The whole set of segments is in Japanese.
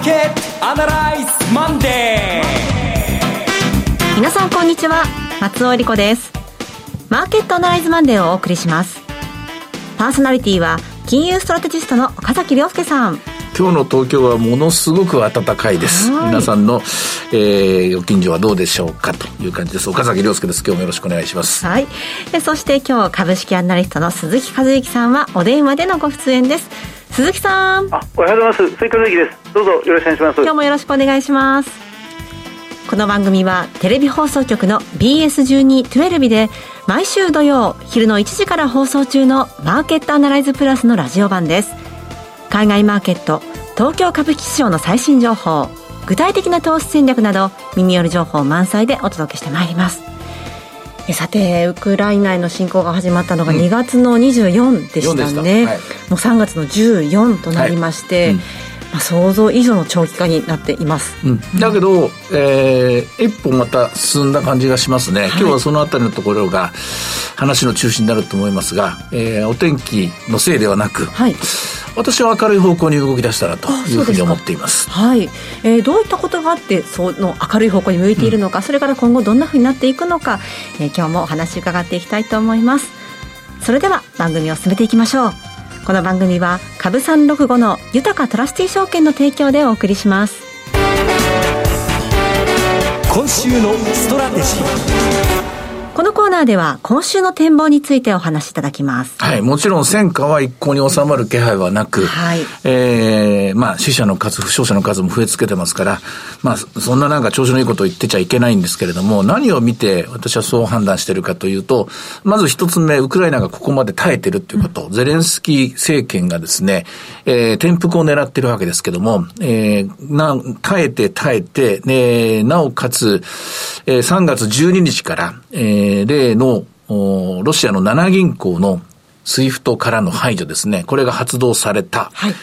ーケットアナライズマンデー皆さんこんにちは松尾理子ですマーケットアナライズマンデーをお送りしますパーソナリティは金融ストラテジストの岡崎亮介さん今日の東京はものすごく暖かいです。皆さんの、えー、ご近所はどうでしょうかという感じです。岡崎亮介です。今日もよろしくお願いします。はい。そして今日株式アナリストの鈴木和之さんはお電話でのご出演です。鈴木さん。あ、おはようございます。鈴木和之です。どうぞよろしくお願いします。今日もよろしくお願いします。この番組はテレビ放送局の BS1212 で毎週土曜昼の1時から放送中のマーケットアナライズプラスのラジオ版です。海外マーケット、東京株式市場の最新情報、具体的な投資戦略など耳寄り情報満載でお届けしてまいります。さてウクライナへの侵攻が始まったのが2月の24でしたね、うんはい、もう3月の14となりまして、はい。うん、まあ、想像以上の長期化になっています、うん、だけど、えー、一歩また進んだ感じがしますね、はい、今日はそのあたりのところが話の中心になると思いますが、えー、お天気のせいではなく、はい。私は明るい方向に動き出したらというふうに思っています。はい、えー、どういったことがあってその明るい方向に向いているのか、うん、それから今後どんなふうになっていくのか、えー、今日もお話伺っていきたいと思います。それでは番組を進めていきましょう。この番組は株三六五の豊かトラスティ証券の提供でお送りします。今週のストラテジー。このコーナーでは今週の展望についてお話しいただきます。はい、もちろん戦火は一向に収まる気配はなく、はい、えー、まあ死者の数、負傷者の数も増え続けてますから、まあそんななんか調子のいいことを言ってちゃいけないんですけれども、何を見て私はそう判断しているかというと、まず一つ目、ウクライナがここまで耐えてるということ、うん、ゼレンスキー政権がですね、えー、転覆を狙ってるわけですけども、えー、な、耐えて耐えて、ね、なおかつ、えー、3月12日から、えーえー、例の、ロシアの7銀行の SWIFT からの排除ですね。これが発動された。はい、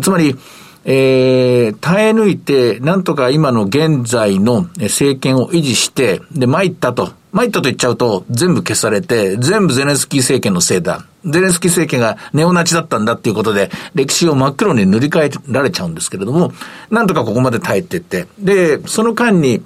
つまり、えー、耐え抜いて、なんとか今の現在の政権を維持して、で、参ったと。参ったと言っちゃうと、全部消されて、全部ゼレンスキー政権のせいだ。ゼレンスキー政権がネオナチだったんだっていうことで、歴史を真っ黒に塗り替えられちゃうんですけれども、なんとかここまで耐えてって、で、その間に、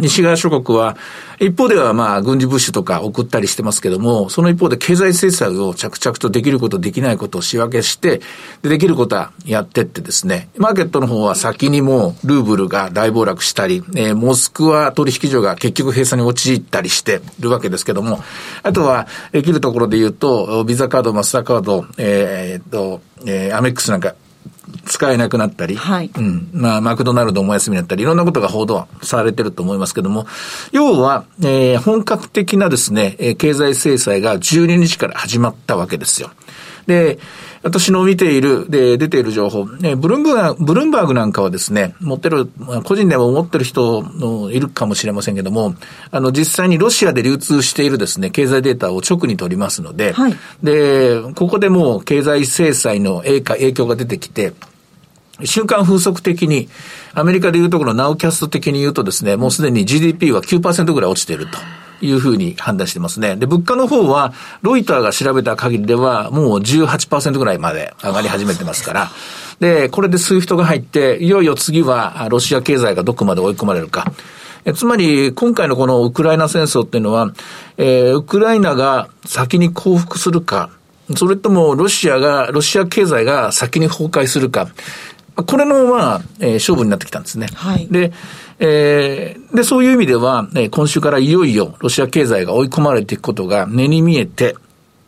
西側諸国は、一方ではまあ軍事物資とか送ったりしてますけども、その一方で経済制裁を着々とできることできないことを仕分けして、でできることはやってってですね、マーケットの方は先にもうルーブルが大暴落したり、えー、モスクワ取引所が結局閉鎖に陥ったりしてるわけですけども、あとはできるところで言うと、ビザカード、マスターカード、えー、っと、えー、アメックスなんか使えなくなったり、はい。うん。まあ、マクドナルドもお休みになったり、いろんなことが報道されてると思いますけども、要は、えー、本格的なですね、経済制裁が12日から始まったわけですよ。で、私の見ている、で、出ている情報、ね、ブルンブーブルンバーグなんかはですね、持ってる、個人でも持ってる人のいるかもしれませんけども、あの、実際にロシアで流通しているですね、経済データを直に取りますので、はい、で、ここでもう経済制裁の影響が出てきて、瞬間風速的に、アメリカでいうところナウキャスト的に言うとですね、もうすでに GDP は9%ぐらい落ちていると。いうふうに判断してますね。で、物価の方は、ロイターが調べた限りでは、もう18%ぐらいまで上がり始めてますから、で、これで SWIFT が入って、いよいよ次は、ロシア経済がどこまで追い込まれるか。つまり、今回のこのウクライナ戦争っていうのは、えー、ウクライナが先に降伏するか、それともロシアが、ロシア経済が先に崩壊するか、これの、まあ、えー、勝負になってきたんですね。はい。で、えー、で、そういう意味では、えー、今週からいよいよロシア経済が追い込まれていくことが目に見えて、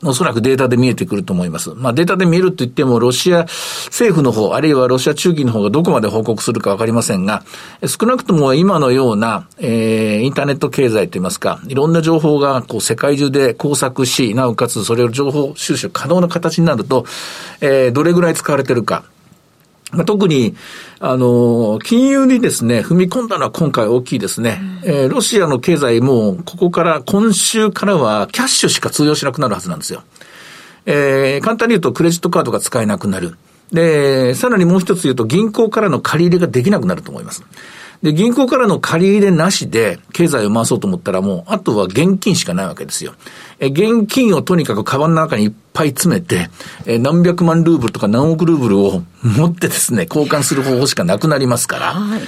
おそらくデータで見えてくると思います。まあデータで見えると言っても、ロシア政府の方、あるいはロシア中期の方がどこまで報告するかわかりませんが、少なくとも今のような、えー、インターネット経済といいますか、いろんな情報がこう世界中で工作し、なおかつそれを情報収集可能な形になると、えー、どれぐらい使われてるか、まあ、特に、あの、金融にですね、踏み込んだのは今回大きいですね。うん、えー、ロシアの経済も、ここから、今週からは、キャッシュしか通用しなくなるはずなんですよ。えー、簡単に言うと、クレジットカードが使えなくなる。で、さらにもう一つ言うと、銀行からの借り入れができなくなると思います。で、銀行からの借り入れなしで経済を回そうと思ったらもう、あとは現金しかないわけですよ。え、現金をとにかくカバンの中にいっぱい詰めて、え、何百万ルーブルとか何億ルーブルを持ってですね、交換する方法しかなくなりますから、はい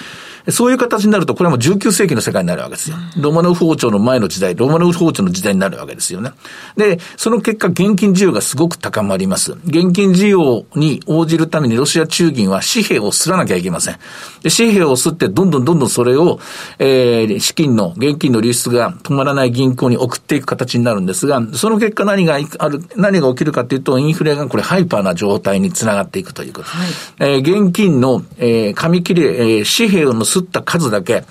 そういう形になると、これはもう19世紀の世界になるわけですよ。ロマノフ王朝の前の時代、ロマノフ王朝の時代になるわけですよね。で、その結果、現金需要がすごく高まります。現金需要に応じるためにロシア中銀は紙幣を吸らなきゃいけません。で紙幣を吸って、どんどんどんどんそれを、えー、資金の、現金の流出が止まらない銀行に送っていく形になるんですが、その結果何がある、何が起きるかというと、インフレがこれハイパーな状態につながっていくということ。はい、えー、現金の、えー、紙切れ、えー、紙幣を吸った数だけ、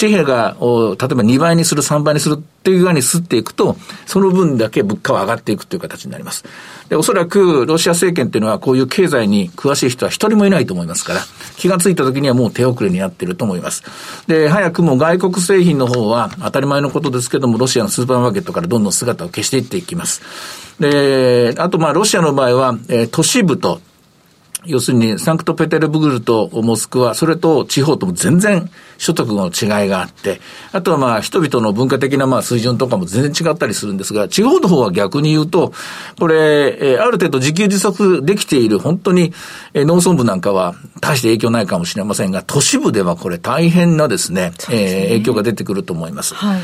紙幣が、例えば2倍にする、3倍にするっていうように吸っていくと、その分だけ物価は上がっていくという形になります。で、おそらくロシア政権っていうのはこういう経済に詳しい人は一人もいないと思いますから、気がついた時にはもう手遅れになっていると思います。で、早くも外国製品の方は当たり前のことですけども、ロシアのスーパーマーケットからどんどん姿を消していっていきます。で、あとまあロシアの場合は、えー、都市部と要するに、サンクトペテルブルとモスクワ、それと地方とも全然所得の違いがあって、あとはまあ、人々の文化的なまあ水準とかも全然違ったりするんですが、地方の方は逆に言うと、これ、ある程度自給自足できている、本当に農村部なんかは大して影響ないかもしれませんが、都市部ではこれ大変なですね、すねえー、影響が出てくると思います。はい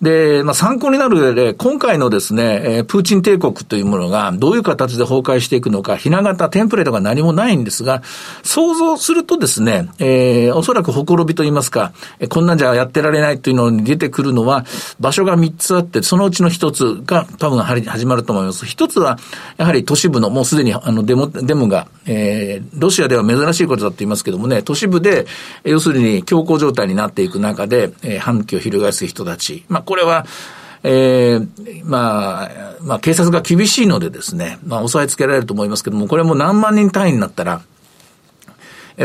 で、まあ、参考になる上で、今回のですね、プーチン帝国というものがどういう形で崩壊していくのか、ひな形、テンプレートが何もないんですが、想像するとですね、えー、おそらくほころびと言いますか、こんなんじゃやってられないというのに出てくるのは、場所が3つあって、そのうちの1つが多分始まると思います。1つは、やはり都市部の、もうすでにあのデモ、デモが、えー、ロシアでは珍しいことだと言いますけどもね、都市部で、要するに強行状態になっていく中で、えー、反旗を翻す人たち、まあ、これは、えー、まあ、まあ、警察が厳しいのでですね、まあ、押さえつけられると思いますけども、これも何万人単位になったら、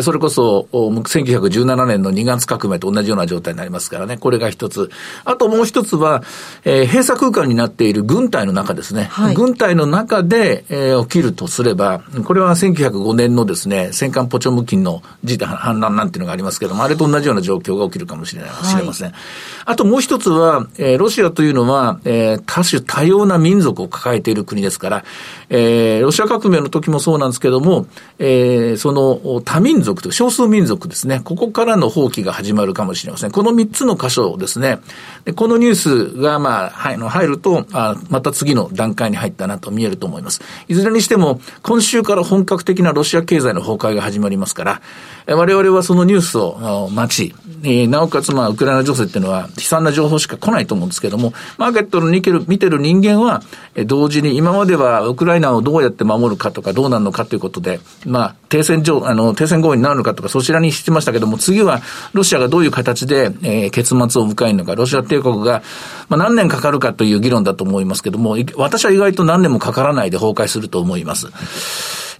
それこそ、1917年の2月革命と同じような状態になりますからね、これが一つ。あともう一つは、えー、閉鎖空間になっている軍隊の中ですね。はい、軍隊の中で、えー、起きるとすれば、これは1905年のですね、戦艦ポチョムキンの事態反乱なんていうのがありますけども、あれと同じような状況が起きるかもしれない、はい、知れません。あともう一つは、えー、ロシアというのは、えー、多種多様な民族を抱えている国ですから、えー、ロシア革命の時もそうなんですけども、えー、その多民族と少数民族ですね、ここからの放棄が始まるかもしれません。この3つの箇所ですね、でこのニュースが、まあの、入るとあ、また次の段階に入ったなと見えると思います。いずれにしても、今週から本格的なロシア経済の崩壊が始まりますから、我々はそのニュースを待ち、え、なおかつ、まあ、ウクライナ情勢っていうのは悲惨な情報しか来ないと思うんですけども、マーケットの見てる見てる人間は、え同時に今まではウクライナをどうやって守るかとかどうなるのかということで、まあ、停戦上、あの、停戦合意になるのかとかそちらにしてましたけども、次はロシアがどういう形で、えー、結末を迎えるのか、ロシア帝国が、まあ、何年かかるかという議論だと思いますけども、私は意外と何年もかからないで崩壊すると思います。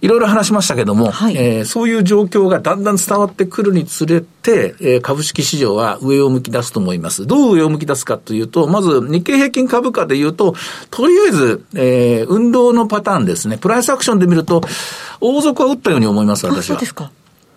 いろいろ話しましたけども、はい、えー、そういう状況がだんだん伝わってくるにつれて、えー、株式市場は上を向き出すと思います。どう上を向き出すかというと、まず日経平均株価で言うと、とりあえず、えー、運動のパターンですね。プライスアクションで見ると、王族は打ったように思います、私は。そうですか。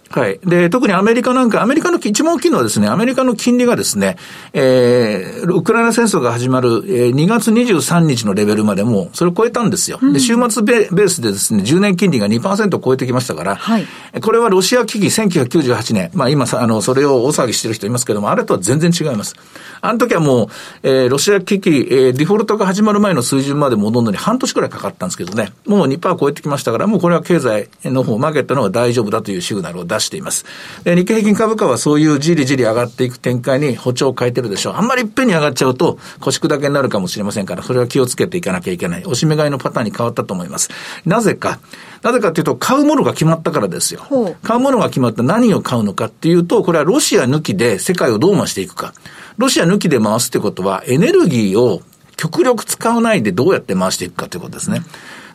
はい。で、特にアメリカなんか、アメリカの一番大きいのはですね、アメリカの金利がですね、えー、ウクライナ戦争が始まる、えー、2月23日のレベルまでも、それを超えたんですよ。うん、で、週末ベベースでですね、10年金利が2%を超えてきましたから、はい。これはロシア危機1998年、まあ今さ、あの、それを大騒ぎしてる人いますけども、あれとは全然違います。あの時はもう、えー、ロシア危機、えー、デフォルトが始まる前の水準まで戻るのに半年くらいかかったんですけどね、もう2%超えてきましたから、もうこれは経済の方、マーケットの方が大丈夫だというシグナルを出しています。で日経平均株価はそういうじりじり上がっていく展開に歩調を変えてるでしょう。あんまりいっぺんに上がっちゃうと腰砕けになるかもしれませんから、それは気をつけていかなきゃいけない。おしめ買いのパターンに変わったと思います。なぜか、なぜかというと、買うものが決まったからですよ。買うものが決まった何を買うのかっていうと、これはロシア抜きで世界をどう回していくか。ロシア抜きで回すってことは、エネルギーを極力使わないでどうやって回していくかということですね。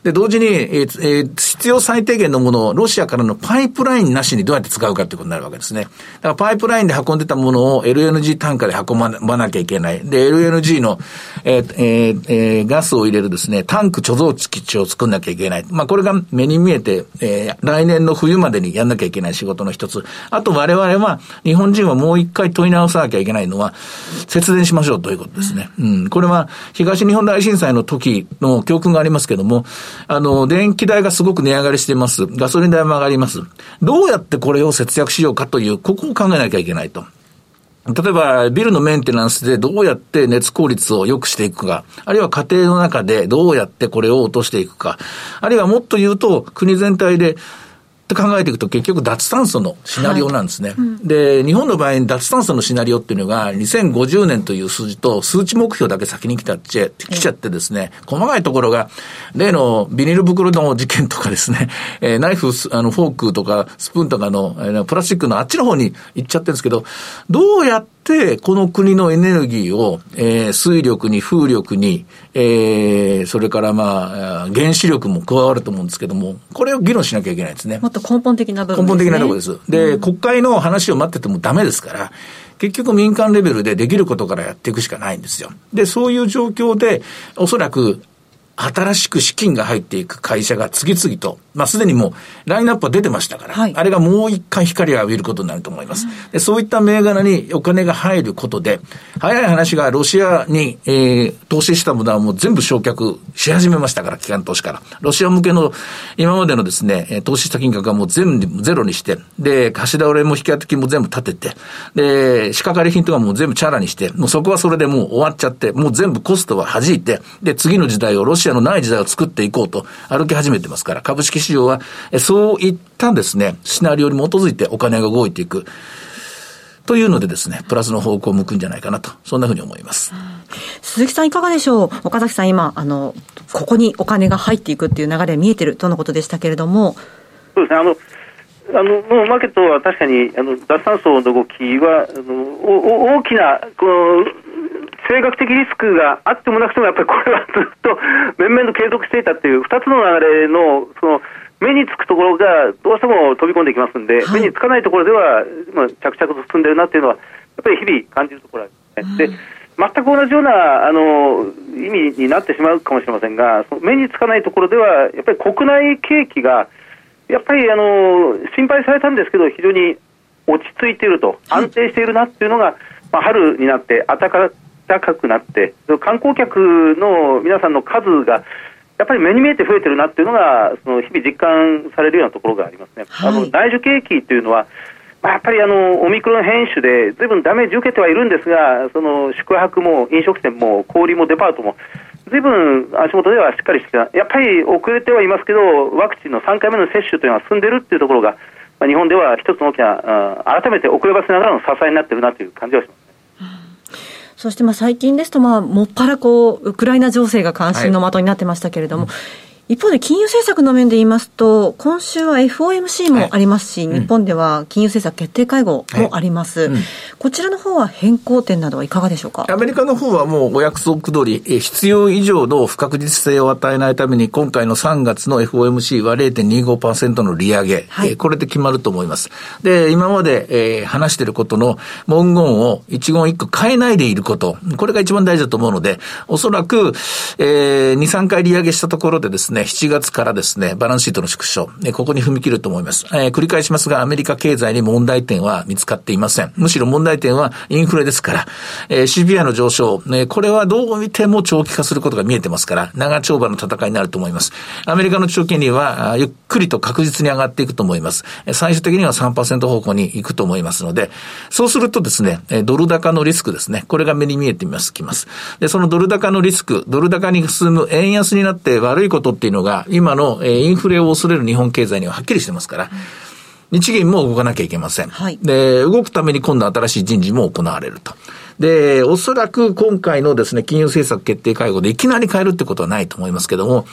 で、同時に、えー、必要最低限のものをロシアからのパイプラインなしにどうやって使うかってことになるわけですね。だからパイプラインで運んでたものを LNG 単価で運ばなきゃいけない。で、LNG の、えー、えー、えー、ガスを入れるですね、タンク貯蔵基地を作んなきゃいけない。まあ、これが目に見えて、えー、来年の冬までにやんなきゃいけない仕事の一つ。あと我々は、日本人はもう一回問い直さなきゃいけないのは、節電しましょうということですね。うん。これは、東日本大震災の時の教訓がありますけども、あの、電気代がすごく値上がりしています。ガソリン代も上がります。どうやってこれを節約しようかという、ここを考えなきゃいけないと。例えば、ビルのメンテナンスでどうやって熱効率を良くしていくか、あるいは家庭の中でどうやってこれを落としていくか、あるいはもっと言うと、国全体でって考えていくと結局脱炭素のシナリオなんですね。はい。うん、で、日本の場合脱炭素のシナリオっていうのが2050年という数字と数値目標だけ先に来たっちゃ来ちゃってですね、細かいところが、例のビニール袋の事件とかですね、えー、ナイフ、あの、フォークとかスプーンとかの、えー、プラスチックのあっちの方に行っちゃってるんですけど、どうやって、この国のエネルギーを、えー、水力に風力に、えー、それからまあ、原子力も加わると思うんですけども、これを議論しなきゃいけないですね。もっと根本的な部分ですね。根本的なところです。で、うん、国会の話を待っててもダメですから、結局民間レベルでできることからやっていくしかないんですよ。で、そういう状況で、おそらく新しく資金が入っていく会社が次々と、まあ、すでにもう、ラインナップは出てましたから、はい、あれがもう一回光を浴びることになると思います。でそういった銘柄にお金が入ることで、早い話がロシアに、えー、投資したものはもう全部焼却し始めましたから、機関投資から。ロシア向けの今までのですね、投資した金額はもう全部ゼロにして、で、貸し倒れも引き当て金も全部立てて、で、仕掛かり品とかも全部チャラにして、もうそこはそれでもう終わっちゃって、もう全部コストは弾いて、で、次の時代をロシアシアのない時代を作っていこうと歩き始めてますから、株式市場は、そういったですね、シナリオに基づいてお金が動いていく。というのでですね、プラスの方向を向くんじゃないかなと、そんなふうに思います。鈴木さんいかがでしょう？岡崎さん今、あの、ここにお金が入っていくっていう流れ見えてるとのことでしたけれども。そうですね、あの、あのもうマーケットは確かにあの脱炭素の動きはあのお大きなこの地政学的リスクがあってもなくても、やっぱりこれはずっと面々と継続していたという2つの流れの、その目につくところがどうしても飛び込んでいきますんで、はい、目につかないところでは、まあ、着々と進んでるなっていうのは、やっぱり日々感じるところですね。で全く同じようなあの意味になってしまうかもしれませんが、目につかないところでは、やっぱり国内景気が、やっぱりあの心配されたんですけど、非常に落ち着いていると、安定しているなっていうのが、まあ、春になって暖か高くなって、観光客の皆さんの数が、やっぱり目に見えて増えてるなっていうのが、その日々実感されるようなところがありますね。はい、あの内需景気というのは、まあ、やっぱりあのオミクロン変種でずいぶんダメージ受けてはいるんですが、その宿泊も飲食店も小売もデパートも、ずいぶん足元ではしっかりしてやっぱり遅れてはいますけど、ワクチンの3回目の接種というのは進んでいるっていうところが、まあ、日本では一つの大きな、改めて遅ればせながらの支えになっているなという感じはします。そしてまあ最近ですと、まあ、もっぱらこう、ウクライナ情勢が関心の的になってましたけれども、はい一方で金融政策の面で言いますと、今週は FOMC もありますし、はい、日本では金融政策決定会合もあります、はいうん、こちらの方は変更点などはいかがでしょうか？アメリカの方はもうお約束通り、必要以上の不確実性を与えないために、今回の3月の FOMC は0.25%の利上げ、はい、これで決まると思います。で、今まで、えー、話していることの文言を一言一句変えないでいること、これが一番大事だと思うので、おそらく、えー、2、3回利上げしたところでですね、7月からですね、バランスシートの縮小、ここに踏み切ると思います。えー、繰り返しますが、アメリカ経済に問題点は見つかっていません。むしろ問題点はインフレですから、えー、CPI の上昇、ね、これはどう見ても長期化することが見えてますから、長丁場の戦いになると思います。アメリカの長期金利は、ゆっくりと確実に上がっていくと思います。最終的には3%方向に行くと思いますので、そうするとですね、ドル高のリスクですね、これが目に見えてます、きます。で、そのドル高のリスク、ドル高に進む円安になって悪いことっていうのが、今のインフレを恐れる日本経済にははっきりしてますから、日銀も動かなきゃいけません。はい、で、動くために今度新しい人事も行われると。で、おそらく今回のですね、金融政策決定会合でいきなり変えるってことはないと思いますけども、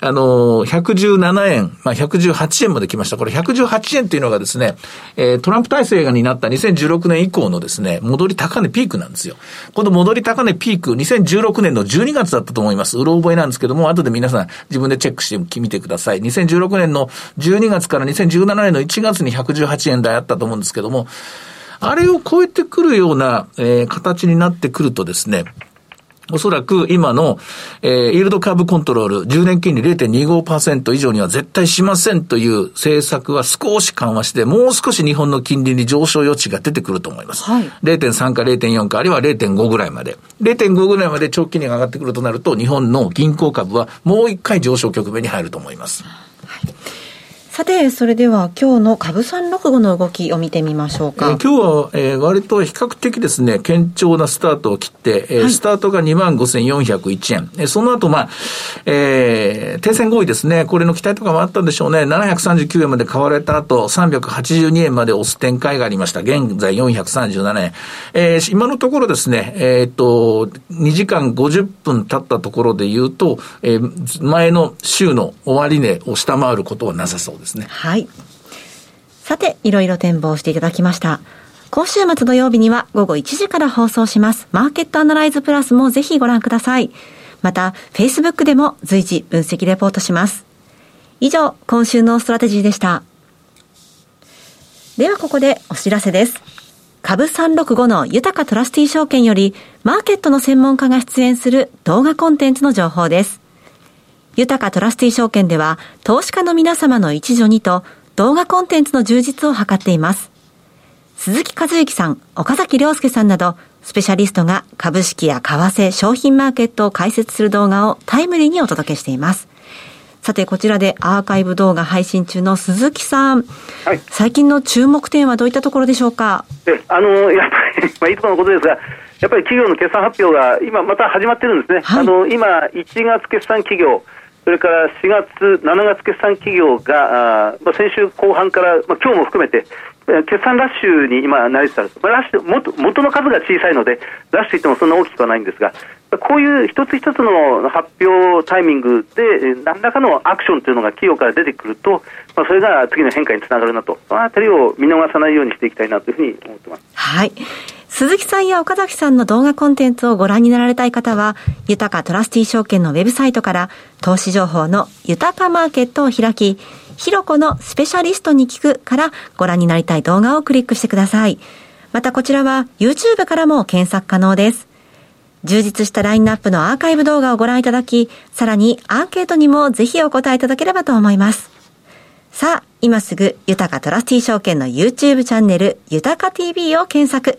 あの、117円、まあ、118円まで来ました。これ118円っていうのがですね、え、トランプ体制がになった2016年以降のですね、戻り高値ピークなんですよ。この戻り高値ピーク、2016年の12月だったと思います。うろ覚えなんですけども、後で皆さん自分でチェックしてみてください。2016年の12月から2017年の1月に118円台あったと思うんですけども、あれを超えてくるような、えー、形になってくるとですね、おそらく今の、えー、イールドカーブコントロール、10年金利0.25%以上には絶対しませんという政策は少し緩和して、もう少し日本の金利に上昇余地が出てくると思います。はい、0.3か0.4か、あるいは0.5ぐらいまで。0.5ぐらいまで長期金利が上がってくるとなると、日本の銀行株はもう一回上昇局面に入ると思います。さて、それでは今日の株三六五の動きを見てみましょうか。えー、今日は、えー、割と比較的ですね、堅調なスタートを切って、えー、はい、スタートが25,401円。えー、その後、まあ、えー、停戦合意ですね、これの期待とかもあったんでしょうね。739円まで買われた後、382円まで押す展開がありました。現在437円。えー、今のところですね、えー、っと、2時間50分経ったところで言うと、えー、前の週の終値を下回ることはなさそうです。ですね。はい。さて、いろいろ展望していただきました。今週末土曜日には午後1時から放送します。マーケットアナライズプラスもぜひご覧ください。また、Facebook でも随時分析レポートします。以上、今週のストラテジーでした。ではここでお知らせです。株365の豊かトラスティ証券より、マーケットの専門家が出演する動画コンテンツの情報です。豊かトラスティ証券では、投資家の皆様の一助にと、動画コンテンツの充実を図っています。鈴木和之さん、岡崎良介さんなど、スペシャリストが株式や為替、商品マーケットを解説する動画をタイムリーにお届けしています。さて、こちらでアーカイブ動画配信中の鈴木さん。はい。最近の注目点はどういったところでしょうか？え、あの、やっぱり、まあ、いつものことですが、やっぱり企業の決算発表が今また始まってるんですね。はい、あの、今、1月決算企業、それから4月、7月決算企業が、あまあ、先週後半から、まあ今日も含めて、決算ラッシュに今、なりつつある、まあ、ラッシュ元元の数が小さいので、ラッシュといってもそんな大きくはないんですが、こういう一つ一つの発表タイミングで、何らかのアクションというのが企業から出てくると、まあ、それが次の変化につながるなと、そのあたりを見逃さないようにしていきたいなというふうに思ってます。はい。鈴木さんや岡崎さんの動画コンテンツをご覧になられたい方は、豊かトラスティ証券のウェブサイトから投資情報の豊かマーケットを開き、ひろこのスペシャリストに聞くからご覧になりたい動画をクリックしてください。またこちらは YouTube からも検索可能です。充実したラインナップのアーカイブ動画をご覧いただき、さらにアンケートにもぜひお答えいただければと思います。さあ、今すぐ、豊かトラスティ証券の YouTube チャンネル、豊か TV を検索。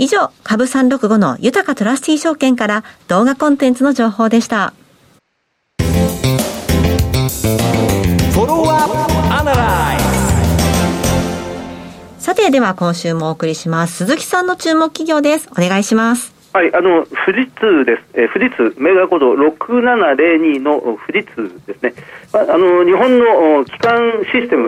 以上、株365の豊かトラスティ証券から動画コンテンツの情報でした。さて、では今週もお送りします。鈴木さんの注目企業です。お願いします。はい、あの富士通です、え、富士通、メガコード6702の富士通ですね、まあ、あの日本の基幹システム、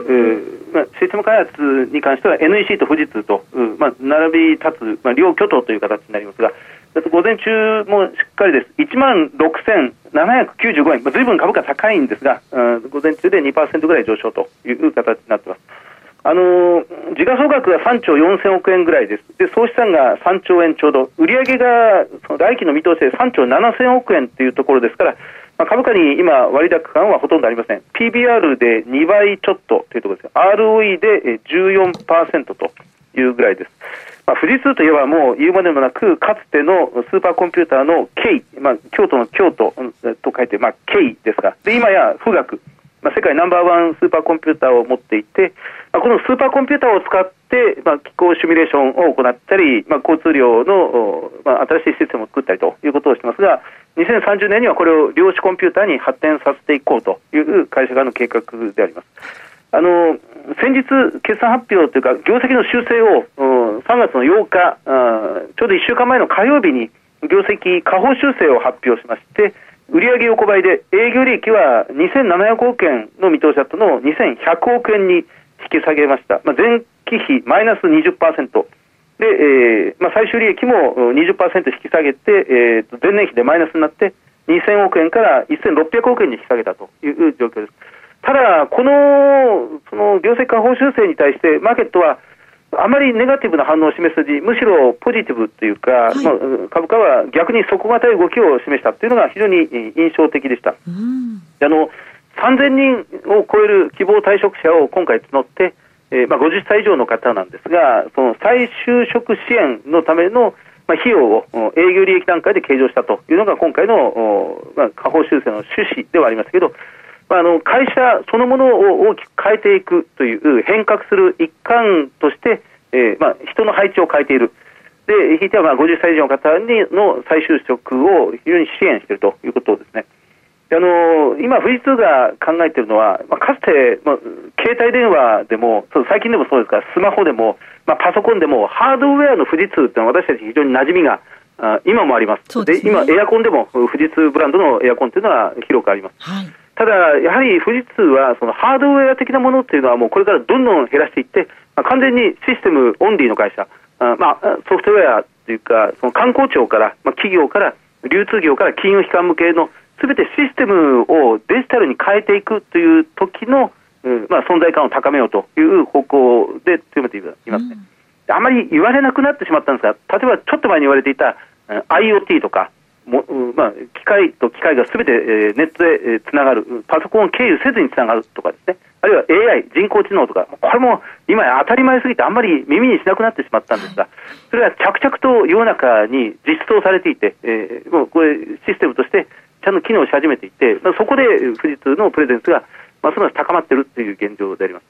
まあ、システム開発に関しては NEC と富士通と、まあ、並び立つ、まあ、両巨頭という形になりますが、午前中もしっかりです、1万6795円、まあ、ずいぶん株価高いんですが、午前中で2%ぐらい上昇という形になっています。あの時価総額が3兆4000億円ぐらいです、で総資産が3兆円ちょうど、売上がその来期の見通しで3兆7000億円というところですから、まあ、株価に今、割高感はほとんどありません、PBR で2倍ちょっとというところです、ROE で14%というぐらいです。まあ、富士通といえばもう言うまでもなく、かつてのスーパーコンピューターの K、まあ、京都の京都と書いて、まあ、K ですが、で今や富岳、まあ、世界ナンバーワンスーパーコンピューターを持っていて、まあ、このスーパーコンピューターを使って、まあ、気候シミュレーションを行ったり、まあ、交通量の、まあ、新しいシステムを作ったりということをしてますが、2030年にはこれを量子コンピューターに発展させていこうという会社側の計画であります。あの先日、決算発表というか、業績の修正を3月の8日、ちょうど1週間前の火曜日に業績下方修正を発表しまして、売上横ばいで営業利益は2700億円の見通しだったのを2100億円に引き下げました。まあ、前期比マイナス20%。で、えーまあ、最終利益も20%引き下げて、えー、前年比でマイナスになって2000億円から1600億円に引き下げたという状況です。ただ、このその業績下方修正に対して、マーケットはあまりネガティブな反応を示せずに、むしろポジティブというか、はい、まあ、株価は逆に底堅い動きを示したというのが非常に印象的でした。うん、あの3000人を超える希望退職者を今回募って、えー、まあ、50歳以上の方なんですが、その再就職支援のための、まあ、費用を営業利益段階で計上したというのが今回の、まあ、下方修正の趣旨ではありますけど、まあ、あの会社そのものを大きく変えていくという変革する一環として、えーまあ、人の配置を変えている。で、ひいてはまあ50歳以上の方にの再就職を非常に支援しているということですね。あの今、富士通が考えているのは、まあ、かつて、まあ、携帯電話でも、最近でもそうですが、スマホでも、まあ、パソコンでも、ハードウェアの富士通っていうのは私たち非常に馴染みがあ今もあります。で、ね、今、エアコンでも富士通ブランドのエアコンというのは広くあります。はいただ、やはり富士通はそのハードウェア的なものっていうのはもうこれからどんどん減らしていって、まあ、完全にシステムオンリーの会社、あまあ、ソフトウェアというか、その観光庁から、まあ、企業から、流通業から金融機関向けのすべてシステムをデジタルに変えていくという時の、うんまあ、存在感を高めようという方向で強めています。ね、うん、あまり言われなくなってしまったんですが、例えばちょっと前に言われていた IoT とか、もまあ、機械と機械がすべて、えー、ネットで、えー、つながる、パソコンを経由せずにつながるとかですね、あるいは AI、人工知能とか、これも今当たり前すぎてあんまり耳にしなくなってしまったんですが、それは着々と世の中に実装されていて、えー、もうこれシステムとしてちゃんと機能し始めていて、まあ、そこで富士通のプレゼンスがますます高まっているという現状であります。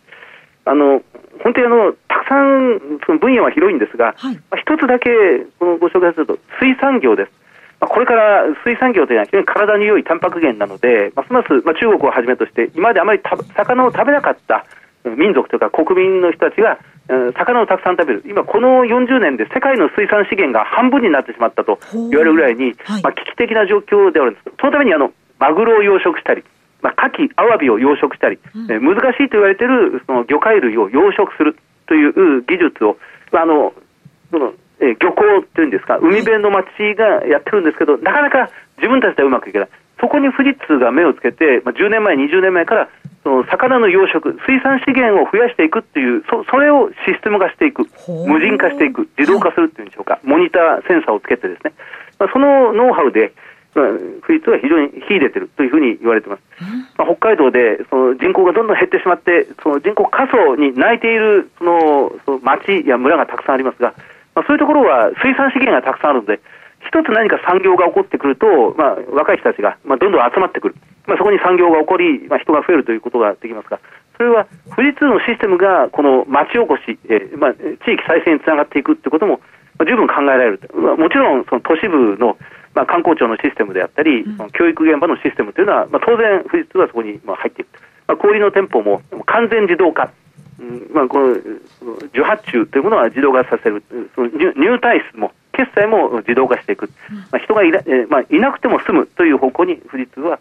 あの本当にあのたくさんその分野は広いんですが、はい、まあ、一つだけこのご紹介すると水産業です。まあ、これから水産業というのは非常に体に良いタンパク源なので、ますます、まあ、中国をはじめとして、今まであまり魚を食べなかった民族というか国民の人たちが、魚をたくさん食べる、今、この40年で世界の水産資源が半分になってしまったと言われるぐらいに、はい、まあ、危機的な状況であるんです、そのためにあのマグロを養殖したり、まあ、牡蠣、アワビを養殖したり、うん、難しいと言われているその魚介類を養殖するという技術を、あのそのえ漁港っていうんですか、海辺の町がやってるんですけど、なかなか自分たちではうまくいけない。そこに富士通が目をつけて、まあ、10年前、20年前からその魚の養殖、水産資源を増やしていくっていう、そそれをシステム化していく、無人化していく、自動化するっていうんでしょうか、モニター、センサーをつけてですね、まあ、そのノウハウで、まあ、富士通は非常に秀でてるというふうに言われています。まあ、北海道でその人口がどんどん減ってしまって、その人口過疎に泣いているそのその町や村がたくさんありますが、まあ、そういうところは水産資源がたくさんあるので、一つ何か産業が起こってくると、まあ、若い人たちが、まあ、どんどん集まってくる。まあ、そこに産業が起こり、まあ、人が増えるということができますが、それは富士通のシステムがこの町おこし、えーまあ、地域再生につながっていくということも、まあ、十分考えられる。まあ、もちろんその都市部の、まあ、観光庁のシステムであったり、うん、教育現場のシステムというのは、まあ、当然富士通はそこにまあ入っている。まあ、小売の店舗も完全自動化。うんまあ、この受発注というものは自動化させる、その入入退出も決済も自動化していく、まあ、人がいまあ、いなくても済むという方向に富士通は、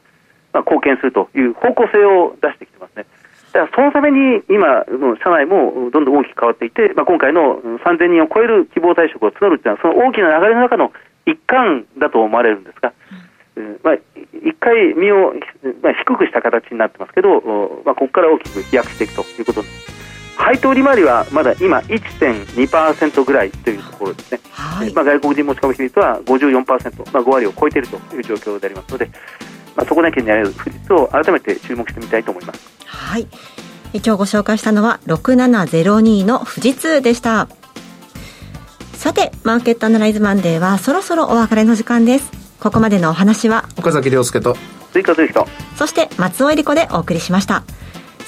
まあ、貢献するという方向性を出してきてますね。だからそのために今の社内もどんどん大きく変わっていて、まあ、今回の3000人を超える希望退職を募るというのは、その大きな流れの中の一環だと思われるんですが、うん、まあ、一回身を、まあ、低くした形になってますけど、まあ、ここから大きく飛躍していくということです。配当利回りはまだ今1.2%ぐらいというところですね、はい、まあ、外国人持ち込み比率は54%、まあ、5割を超えているという状況でありますので、まあ、底値圏にある富士通を改めて注目してみたいと思います。はい。今日ご紹介したのは6702の富士通でした。さてマーケットアナライズマンデーはそろそろお別れの時間です。ここまでのお話は岡崎亮介と追加と人そして松尾恵理子でお送りしました